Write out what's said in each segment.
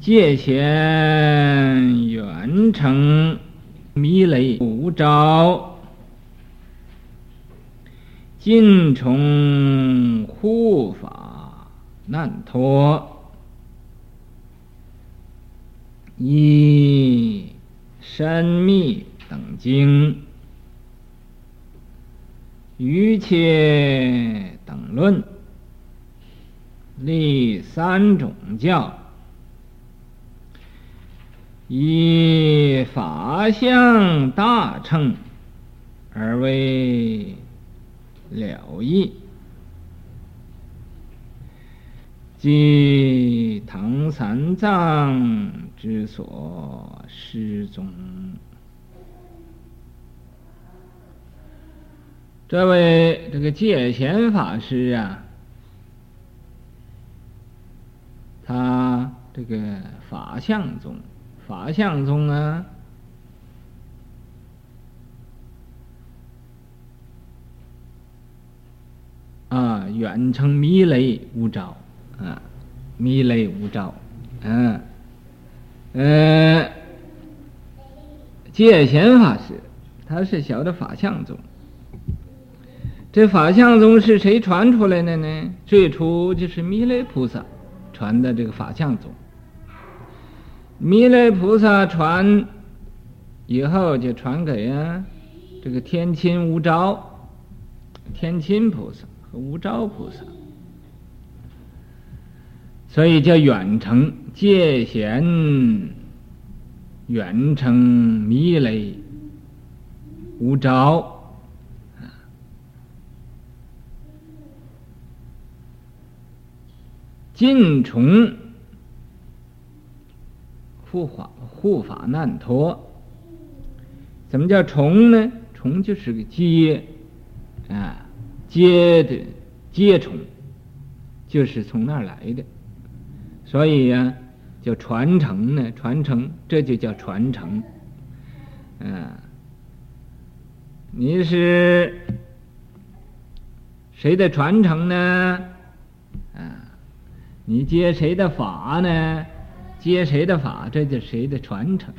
界贤远程迷雷无招，尽从护法难脱，依深密等经，瑜伽等论，立三种教。以法相大乘而为了义，即唐三藏之所施宗。这位这个戒贤法师啊，他这个法相宗。法相宗啊，啊，远程迷雷无招啊，迷雷无招，嗯、啊，呃，戒贤法师，他是小的法相宗。这法相宗是谁传出来的呢？最初就是弥勒菩萨传的这个法相宗。弥勒菩萨传以后，就传给啊这个天亲无招，天亲菩萨和无招菩萨，所以叫远程戒贤，远程弥勒无招，尽从。护法护法难脱，怎么叫从呢？从就是个接啊，接的接从，就是从那儿来的，所以呀、啊，叫传承呢，传承这就叫传承。嗯、你是谁的传承呢？啊，你接谁的法呢？接谁的法，这就谁的传承。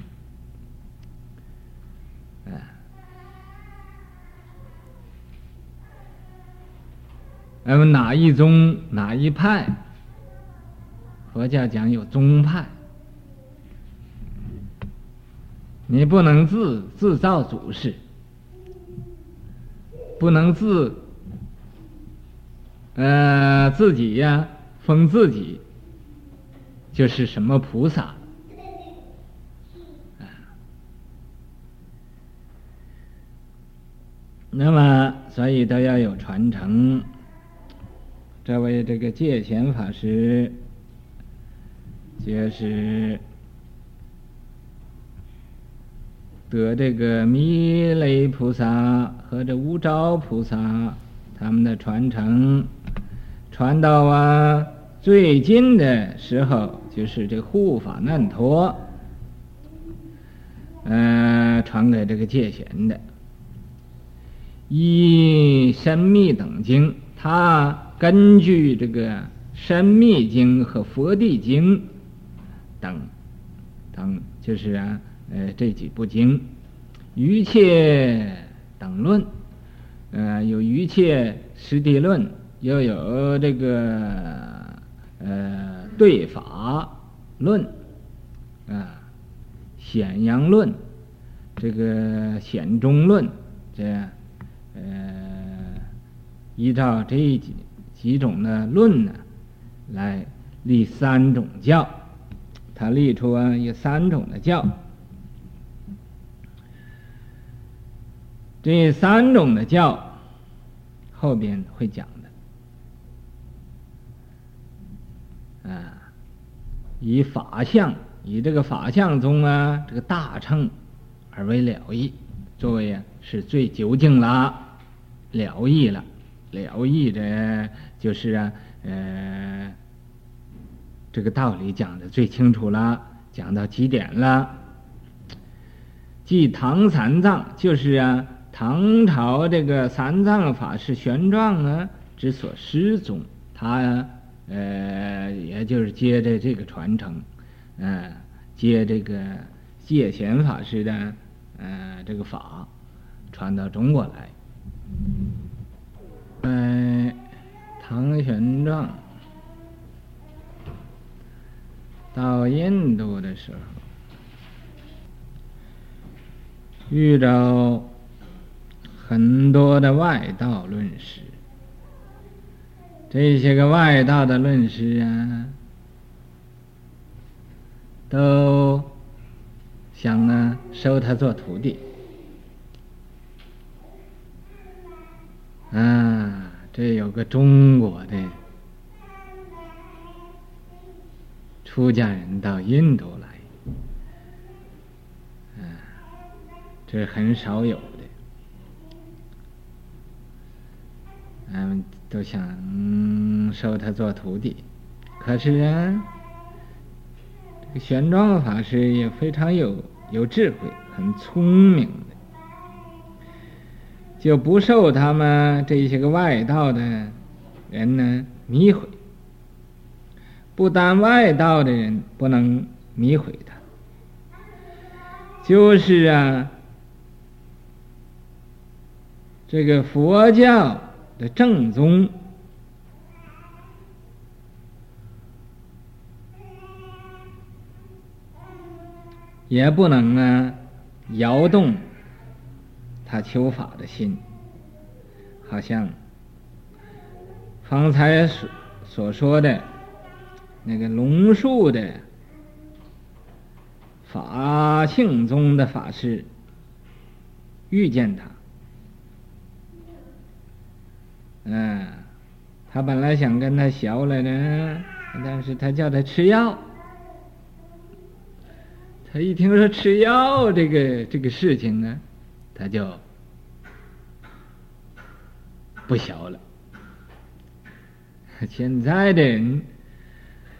那么哪一宗哪一派？佛教讲有宗派，你不能自自造祖师，不能自呃自己呀封自己。这是什么菩萨，那么所以都要有传承。这位这个戒贤法师，就是得这个弥勒菩萨和这无招菩萨他们的传承，传到啊。最近的时候，就是这护法难脱，呃，传给这个戒贤的，依深密等经，他根据这个深密经和佛地经等等，就是啊，呃，这几部经，瑜伽等论，呃，有瑜伽师地论，又有这个。呃，对法论，啊，显阳论，这个显中论，这呃，依照这几几种的论呢，来立三种教，他立出啊有三种的教，这三种的教后边会讲。啊，以法相，以这个法相中啊，这个大乘而为了义，作为啊是最究竟了，了义了，了义的，就是啊，呃，这个道理讲的最清楚了，讲到极点了。即唐三藏，就是啊，唐朝这个三藏法师玄奘啊之所施宗，他、啊。呃，也就是接着这个传承，嗯、呃，接这个戒贤法师的呃这个法传到中国来。在唐玄奘到印度的时候，遇到很多的外道论师，这些个外道的论师啊，都想呢收他做徒弟。啊，这有个中国的出家人到印度来，啊，这很少有的。俺们都想收他做徒弟，可是啊，这个玄奘法师也非常有有智慧，很聪明。就不受他们这些个外道的人呢迷毁，不单外道的人不能迷毁他，就是啊，这个佛教的正宗也不能啊摇动。他求法的心，好像方才所所说的那个龙树的法性宗的法师遇见他，嗯，他本来想跟他学来呢，但是他叫他吃药，他一听说吃药这个这个事情呢。他就不学了。现在的人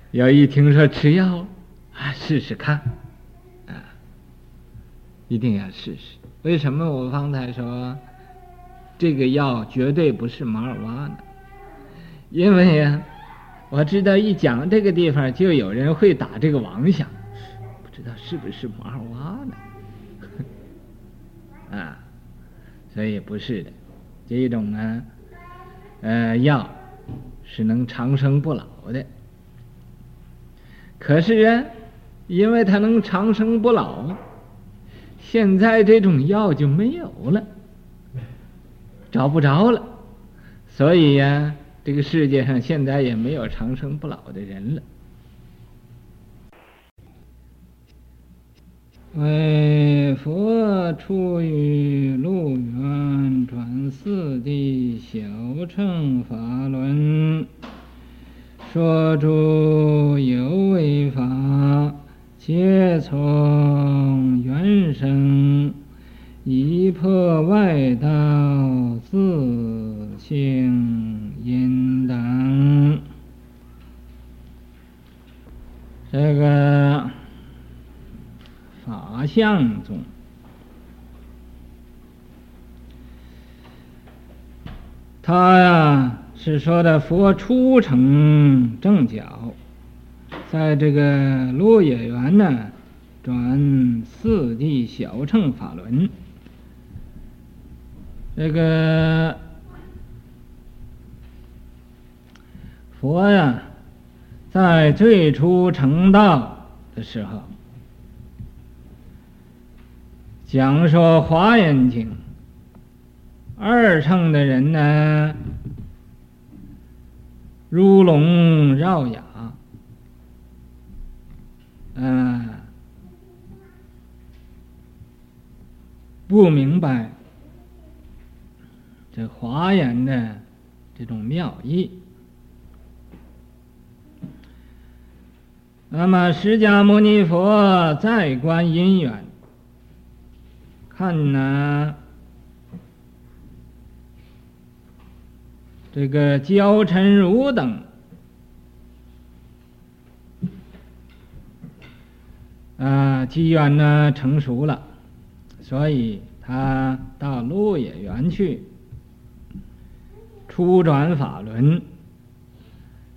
要一听说吃药，啊，试试看，啊，一定要试试。为什么我方才说这个药绝对不是马尔瓦呢？因为呀，我知道一讲这个地方，就有人会打这个妄想，不知道是不是马尔瓦呢？啊，所以不是的，这种呢，呃，药是能长生不老的。可是啊，因为它能长生不老，现在这种药就没有了，找不着了，所以呀、这个世界上现在也没有长生不老的人了。为佛出于鹿园，转四谛小乘法轮，说诸有为法，皆从缘生，一破外道自性因等。这个。法相宗，他呀是说的佛初成正觉，在这个鹿野园呢转四谛小乘法轮，这个佛呀在最初成道的时候。讲说《华严经》，二乘的人呢，如聋绕哑，嗯，不明白这华严的这种妙义。那么释迦牟尼佛在观因缘。看呢、这个憍陈如等啊，机缘呢成熟了，所以他到鹿野园去，初转法轮，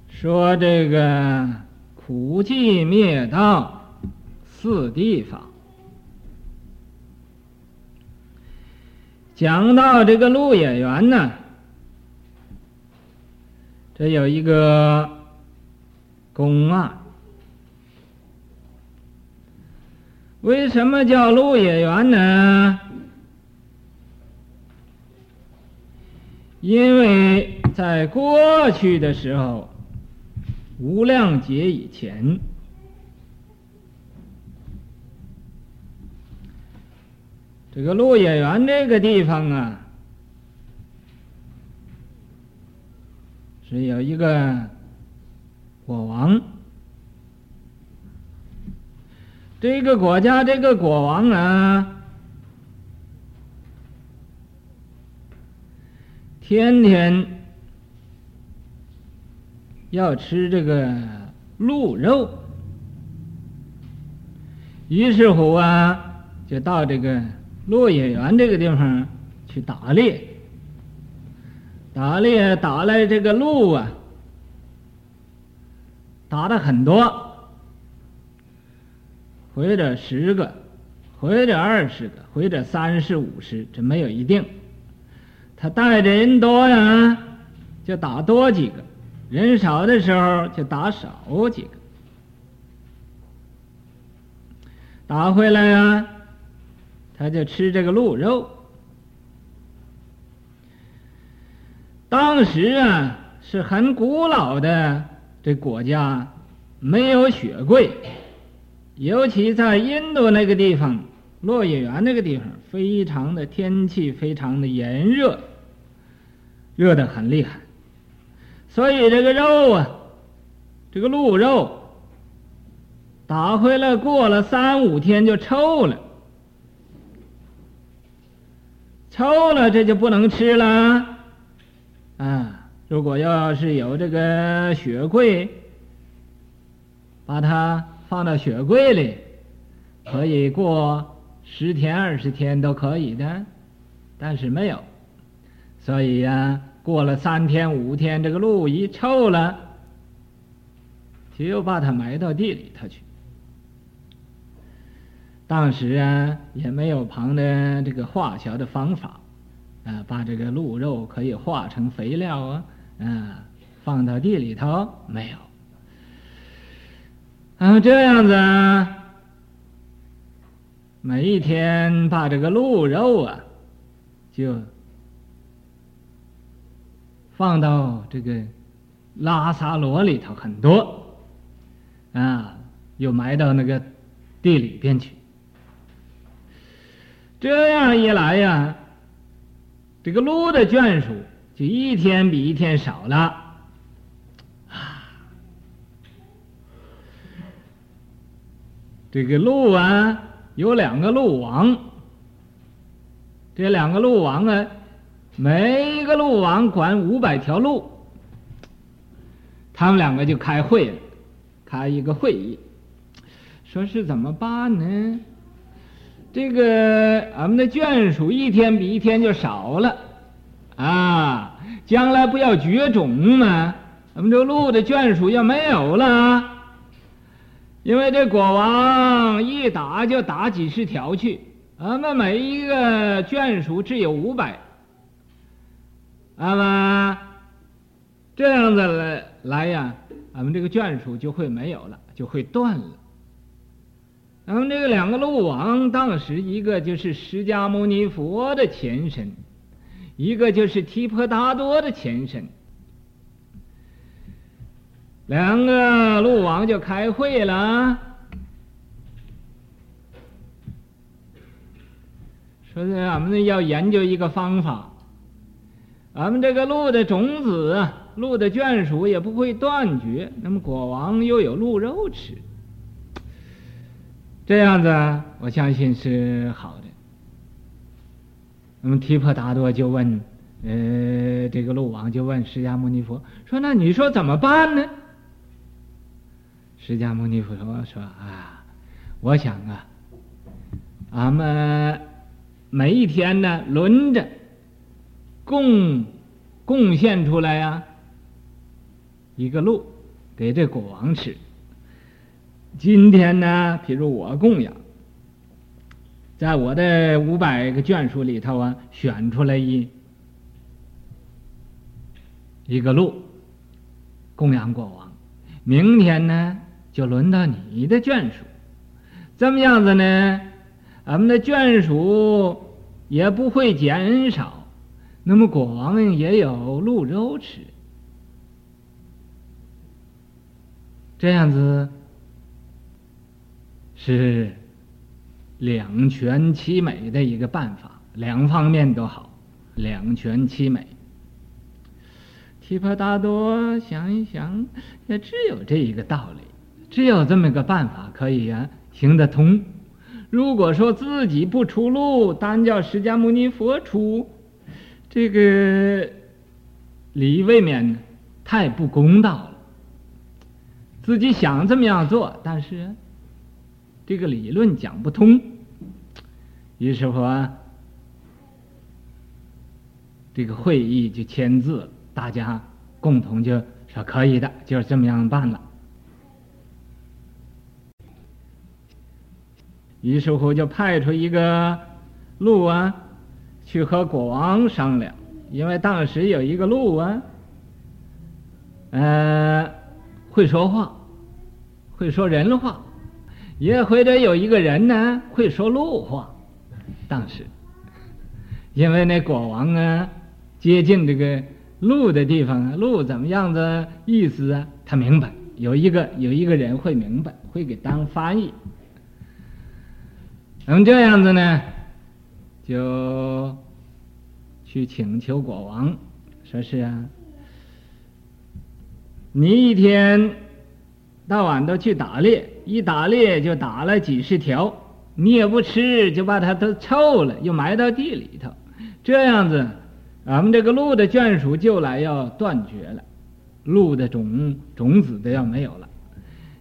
说这个苦寂灭道四地方。讲到这个鹿野园呢，这有一个公案。为什么叫鹿野园呢？因为在过去的时候，无量劫以前，这个鹿野园这个地方啊，是有一个国王。这个国家这个国王啊，天天要吃这个鹿肉，于是乎啊，就到这个鹿野园这个地方去打猎，打猎打来这个鹿啊，打的很多。或者十个，或者二十个，或者三十五十，这没有一定。他带着人多呀，就打多几个；人少的时候就打少几个。打回来呀，他就吃这个鹿肉。当时啊，是很古老的这国家，没有雪柜。尤其在印度那个地方，落叶园那个地方，非常的天气非常的炎热，热得很厉害，所以这个肉啊，这个鹿肉打回来过了三五天就臭了，臭了这就不能吃了，啊，如果要是有这个雪柜，把它。放到雪柜里，可以过十天二十天都可以的，但是没有，所以呀、过了三天五天，这个鹿一臭了，就把它埋到地里头去。当时啊，也没有旁的这个化学的方法，啊，把这个鹿肉可以化成肥料啊，啊，放到地里头没有。啊，这样子啊，每一天把这个鹿肉啊，就放到这个拉萨罗里头很多，啊，又埋到那个地里边去。这样一来呀，这个鹿的眷属就一天比一天少了。这个鹿啊，有两个鹿王。这两个鹿王啊，没一个鹿王管五百条鹿。他们两个就开会了，开一个会议，说是怎么办呢？这个俺们的眷属一天比一天就少了，啊，将来不要绝种吗？咱们这鹿的眷属要没有了。因为这国王一打就打几十条去，俺们每一个眷属只有五百，那么这样子来来呀，俺们这个眷属就会没有了，就会断了。咱们这个两个鹿王，当时一个就是释迦牟尼佛的前身，一个就是提婆达多的前身。两个鹿王就开会了，说是俺们要研究一个方法，俺们这个鹿的种子，鹿的眷属也不会断绝，那么国王又有鹿肉吃，这样子我相信是好的。那么提婆达多就问，呃，这个鹿王就问释迦牟尼佛说：“那你说怎么办呢？”释迦牟尼佛说：“说啊，我想啊，俺们每一天呢轮着贡贡献出来呀、一个鹿给这国王吃，今天呢，譬如我供养，在我的五百个眷属里头啊，选出来一一个鹿供养国王。明天呢，就轮到你的眷属，这么样子呢，俺们的眷属也不会减少，那么国王也有鹿肉吃，这样子是两全其美的一个办法，两方面都好，两全其美。提婆达多想一想，也只有这一个道理，只有这么个办法可以呀、啊、行得通。如果说自己不出路，单叫释迦牟尼佛出，这个理未免太不公道了。自己想这么样做，但是这个理论讲不通。于是乎，这个会议就签字。大家共同就说可以的，就是这么样办了。于是乎就派出一个路啊，去和国王商量，因为当时有一个鹿啊，呃，会说话，会说人话，也或者有一个人呢会说鹿话。当时，因为那国王啊接近这个。鹿的地方啊，鹿怎么样的意思啊？他明白，有一个有一个人会明白，会给当翻译。那么这样子呢，就去请求国王，说是啊，你一天到晚都去打猎，一打猎就打了几十条，你也不吃，就把它都臭了，又埋到地里头，这样子。俺们这个鹿的眷属就来要断绝了，鹿的种种子都要没有了。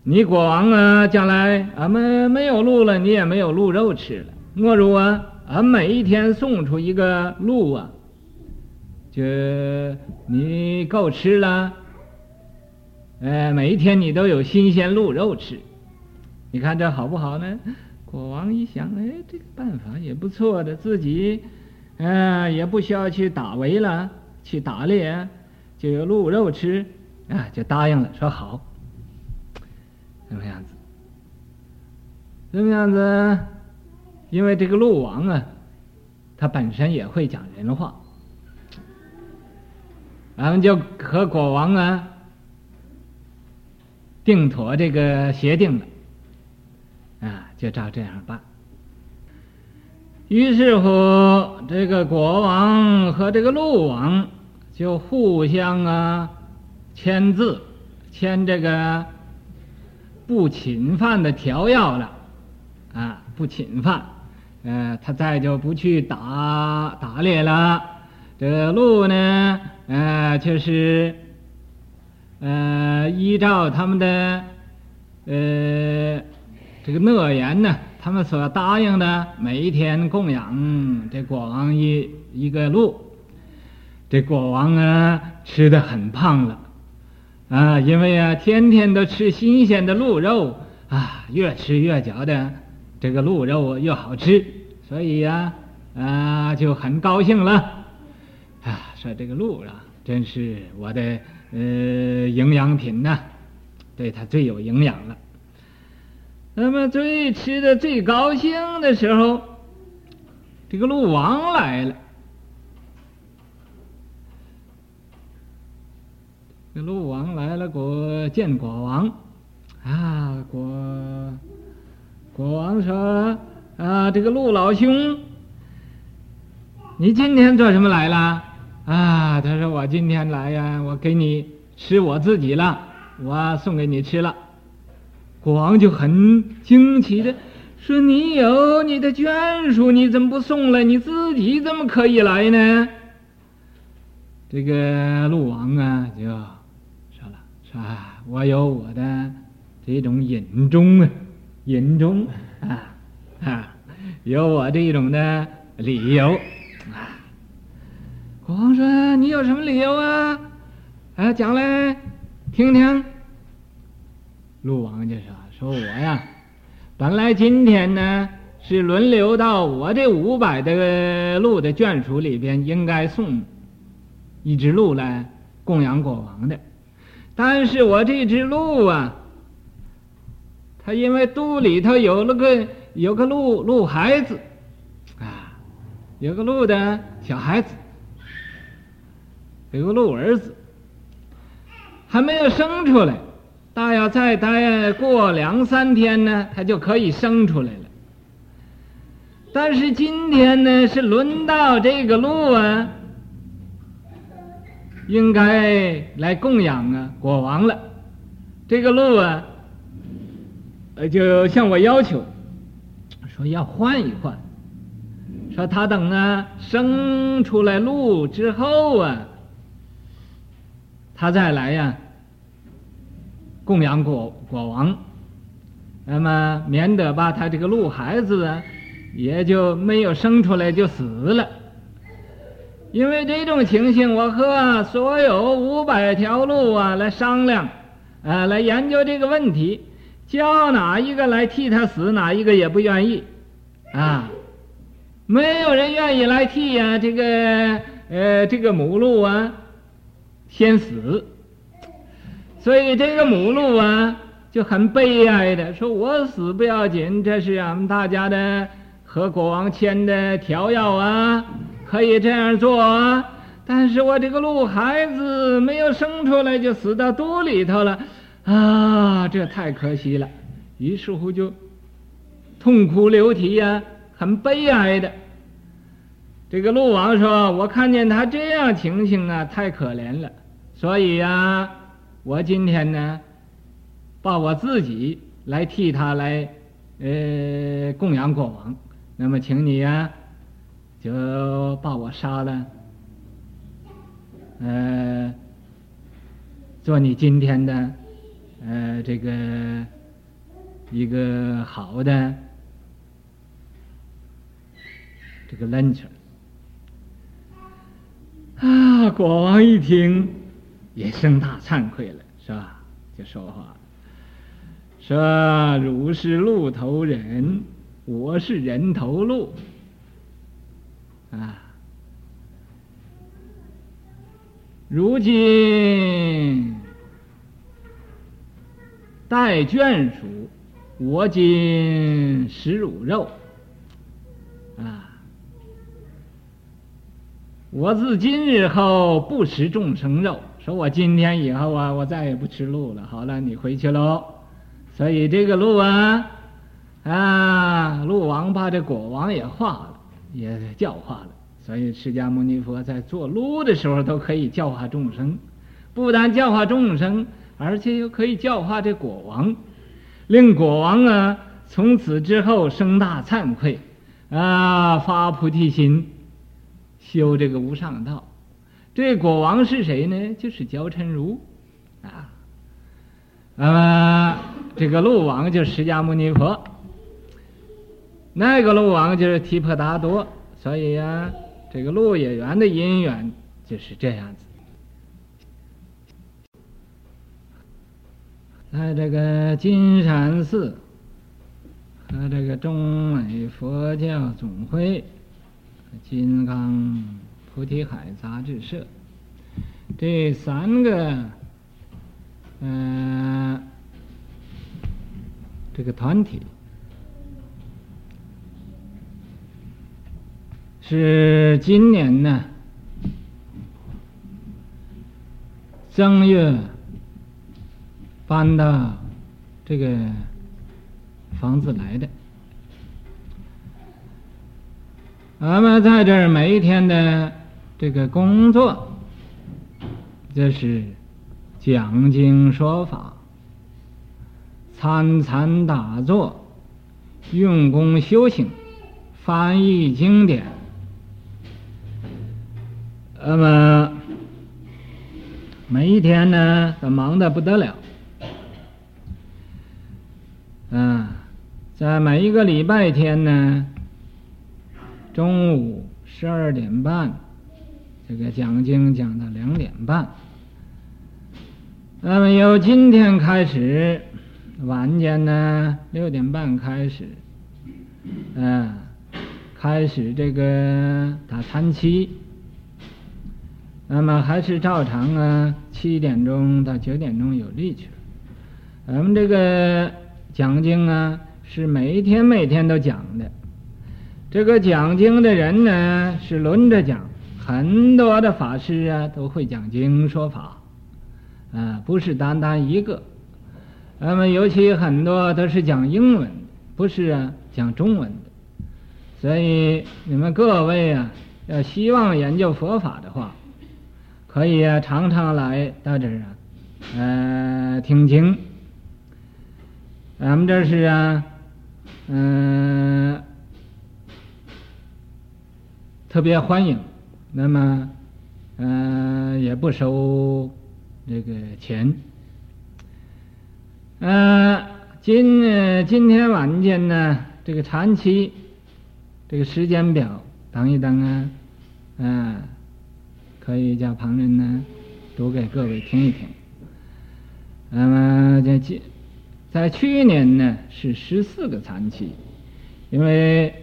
你国王啊，将来俺们没有鹿了，你也没有鹿肉吃了。莫如啊，俺每一天送出一个鹿啊，就你够吃了。呃，每一天你都有新鲜鹿肉吃，你看这好不好呢？国王一想，哎，这个办法也不错的，自己。嗯，也不需要去打围了，去打猎，就有鹿肉吃，啊，就答应了，说好。什么样子？什么样子？因为这个鹿王啊，他本身也会讲人话，咱们就和国王啊定妥这个协定了，啊，就照这样办。于是乎，这个国王和这个鹿王就互相啊签字，签这个不侵犯的条约了，啊，不侵犯，呃，他再就不去打打猎了。这鹿呢，呃，就是呃，依照他们的呃这个诺言呢。他们所答应的每一天供养这国王一一个鹿，这国王啊吃得很胖了，啊，因为啊天天都吃新鲜的鹿肉啊，越吃越觉得这个鹿肉又好吃，所以呀啊，啊就很高兴了，啊说这个鹿啊真是我的呃营养品呐，对它最有营养了。那么最吃的最高兴的时候，这个鹿王来了。这鹿王来了，国见国王，啊，国国王说：“啊，这个鹿老兄，你今天做什么来了？”啊，他说：“我今天来呀，我给你吃我自己了，我送给你吃了。”国王就很惊奇的说：“你有你的眷属，你怎么不送来？你自己怎么可以来呢？”这个鹿王啊，就说了：“说啊，我有我的这种隐衷啊，隐衷啊啊，有我这种的理由啊。”国王说：“你有什么理由啊？啊，讲来听听。”陆王就说：“说我呀，本来今天呢是轮流到我这五百的鹿的眷属里边，应该送一只鹿来供养国王的。但是我这只鹿啊，他因为肚里头有了个有个鹿鹿孩子啊，有个鹿的小孩子，有个鹿儿子，还没有生出来。”大要再待过两三天呢，它就可以生出来了。但是今天呢，是轮到这个鹿啊，应该来供养啊国王了。这个鹿啊，呃，就向我要求，说要换一换，说他等啊生出来鹿之后啊，他再来呀。供养国国王，那么免得把他这个鹿孩子啊，也就没有生出来就死了。因为这种情形，我和所有五百条鹿啊来商量，啊来研究这个问题，叫哪一个来替他死，哪一个也不愿意，啊，没有人愿意来替呀、这个呃这个母鹿啊先死。所以这个母鹿啊就很悲哀的说：“我死不要紧，这是俺们大家的和国王签的条约啊，可以这样做啊。但是我这个鹿孩子没有生出来就死到肚里头了，啊，这太可惜了。于是乎就痛哭流涕呀，很悲哀的。这个鹿王说：我看见他这样情形啊，太可怜了，所以呀。”我今天呢，把我自己来替他来，呃，供养国王。那么，请你呀，就把我杀了，呃，做你今天的，呃，这个一个好的这个 lunch。啊，国王一听。也生大惭愧了，是吧？就说话，说：“汝是鹿头人，我是人头鹿，啊！如今待眷属，我今食汝肉，啊！我自今日后不食众生肉。”说我今天以后啊，我再也不吃鹿了。好了，你回去喽。所以这个鹿啊，啊，鹿王把这国王也化了，也教化了。所以释迦牟尼佛在做鹿的时候都可以教化众生，不但教化众生，而且又可以教化这国王，令国王啊从此之后生大惭愧，啊，发菩提心，修这个无上道。这国王是谁呢？就是焦陈如，啊，那么这个鹿王就是释迦牟尼佛，那个鹿王就是提婆达多，所以呀、啊，这个鹿野园的因缘就是这样子。在这个金山寺和这个中美佛教总会金刚。菩提海杂志社，这三个，嗯、呃，这个团体是今年呢正月搬到这个房子来的。我们在这儿每一天的。这个工作，这是讲经说法、参禅打坐、用功修行、翻译经典。那么每一天呢，都忙得不得了。嗯，在每一个礼拜天呢，中午十二点半。这个讲经讲到两点半，那么由今天开始，晚间呢六点半开始，嗯、开始这个打禅七。那么还是照常啊，七点钟到九点钟有力气。咱们这个讲经啊，是每天每天都讲的。这个讲经的人呢，是轮着讲，很多的法师啊都会讲经说法，啊，不是单单一个。那么尤其很多都是讲英文，不是啊讲中文的。所以你们各位啊，要希望研究佛法的话，可以啊，常常来到这儿啊，呃，听经。咱们这是啊，嗯、特别欢迎。那么，嗯、呃，也不收这个钱。嗯、今今天晚间呢，这个长期，这个时间表等一等啊，嗯、可以叫旁人呢读给各位听一听。那么这今在去年呢是十四个禅期，因为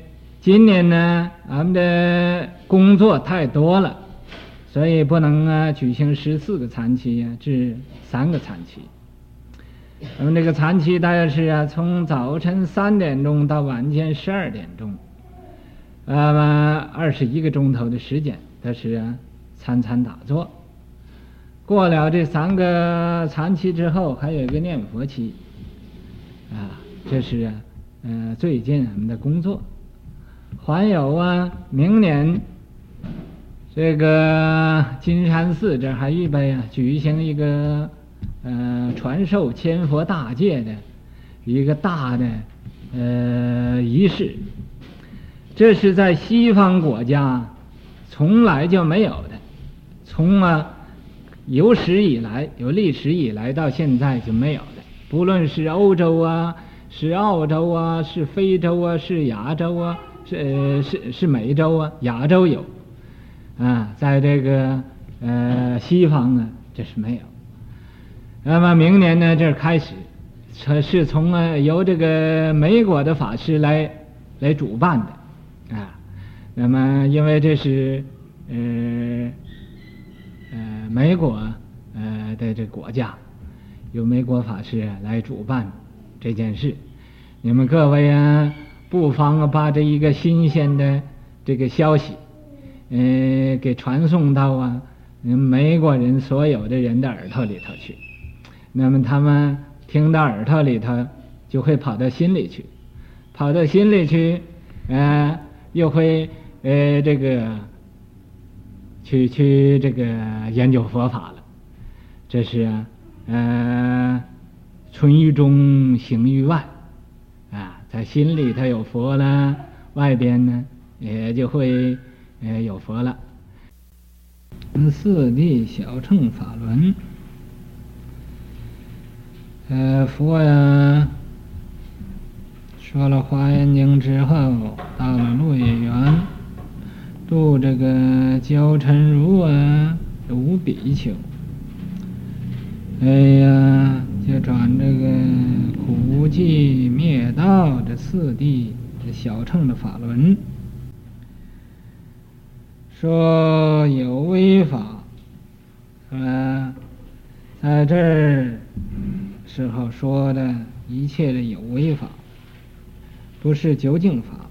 今年呢俺们的工作太多了，所以不能啊举行十四个禅期呀，只三个禅期。那么这个禅期大约是啊从早晨三点钟到晚间十二点钟，那么二十一个钟头的时间，它是啊。参参打坐，过了这三个禅期之后，还有一个念佛期，啊，这是啊，嗯、呃，最近我们的工作，还有啊，明年这个金山寺这还预备啊，举行一个呃传授千佛大戒的一个大的呃仪式，这是在西方国家从来就没有的。从啊有史以来，有历史以来到现在就没有的。不论是欧洲啊，是澳洲啊，是非洲啊，是亚洲啊，是是是美洲啊，亚洲有啊，在这个呃西方呢，这是没有。那么明年呢，这开始，这是从啊由这个美国的法师来来主办的啊。那么因为这是呃。呃，美国呃的这国家，由美国法师来主办这件事，你们各位啊，不妨把这一个新鲜的这个消息，呃，给传送到啊，美国人所有的人的耳朵里头去，那么他们听到耳朵里头，就会跑到心里去，跑到心里去，呃，又会呃这个。去去这个研究佛法了，这是啊，呃，存于中，行于外，啊，在心里头有佛了，外边呢也就会呃有佛了。四谛小乘法轮，呃，佛呀，说了《华严经》之后，到了鹿野园。度这个焦陈如啊，五比丘，哎呀，就转这个苦集灭道这四谛这小乘的法轮，说有为法，是吧？在这儿时候说的一切的有为法，不是究竟法，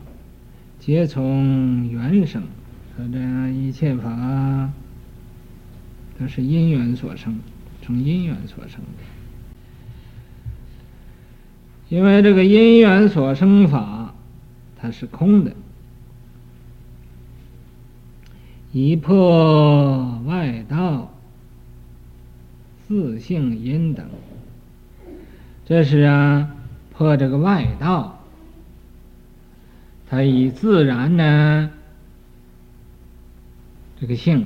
皆从缘生。说这一切法都是因缘所生，从因缘所生的。因为这个因缘所生法，它是空的，以破外道、自性因等。这是啊，破这个外道，它以自然呢。这个性，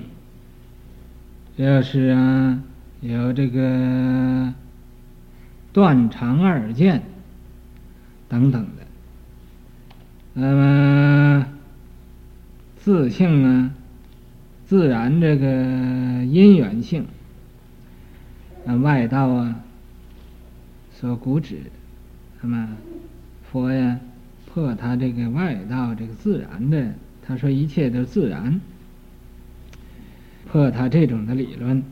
这是啊，有这个断常二见等等的。那么自性啊，自然这个因缘性，那外道啊，所固执那么佛呀破他这个外道这个自然的，他说一切都自然，破他这种的理论。